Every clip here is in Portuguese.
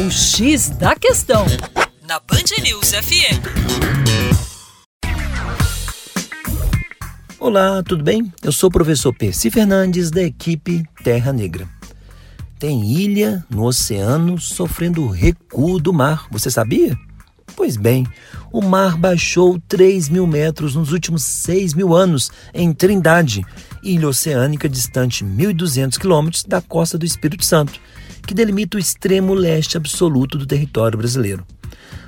O X da Questão, na Band News FM. Olá, tudo bem? Eu sou o professor Percy Fernandes, da equipe Terra Negra. Tem ilha no oceano sofrendo recuo do mar, você sabia? Pois bem, o mar baixou 3 mil metros nos últimos 6 mil anos em Trindade, ilha oceânica distante 1.200 quilômetros da costa do Espírito Santo, que delimita o extremo leste absoluto do território brasileiro.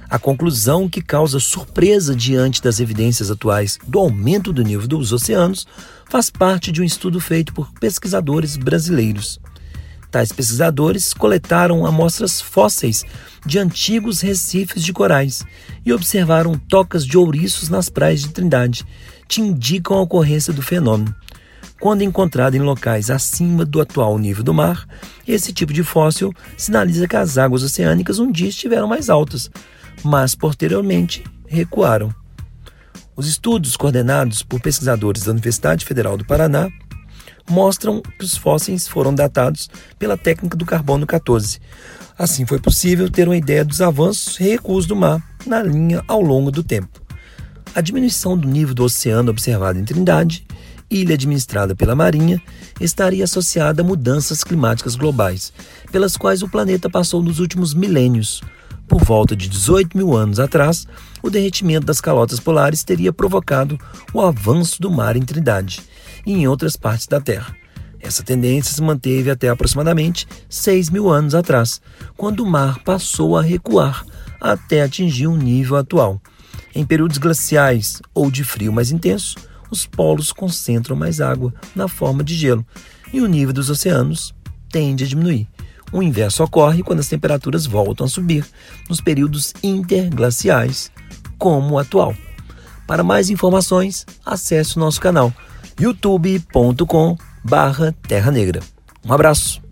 A conclusão que causa surpresa diante das evidências atuais do aumento do nível dos oceanos faz parte de um estudo feito por pesquisadores brasileiros. Tais pesquisadores coletaram amostras fósseis de antigos recifes de corais e observaram tocas de ouriços nas praias de Trindade, que indicam a ocorrência do fenômeno. Quando encontrado em locais acima do atual nível do mar, esse tipo de fóssil sinaliza que as águas oceânicas um dia estiveram mais altas, mas posteriormente recuaram. Os estudos coordenados por pesquisadores da Universidade Federal do Paraná mostram que os fósseis foram datados pela técnica do carbono 14. Assim foi possível ter uma ideia dos avanços e recuos do mar na linha ao longo do tempo. A diminuição do nível do oceano observada em Trindade, ilha administrada pela Marinha, estaria associada a mudanças climáticas globais, pelas quais o planeta passou nos últimos milênios. Por volta de 18 mil anos atrás, o derretimento das calotas polares teria provocado o avanço do mar em Trindade e em outras partes da Terra. Essa tendência se manteve até aproximadamente 6 mil anos atrás, quando o mar passou a recuar até atingir o um nível atual. Em períodos glaciais ou de frio mais intenso, os polos concentram mais água na forma de gelo e o nível dos oceanos tende a diminuir. O inverso ocorre quando as temperaturas voltam a subir nos períodos interglaciais, como o atual. Para mais informações, acesse o nosso canal youtube.com barra Terra Negra. Um abraço!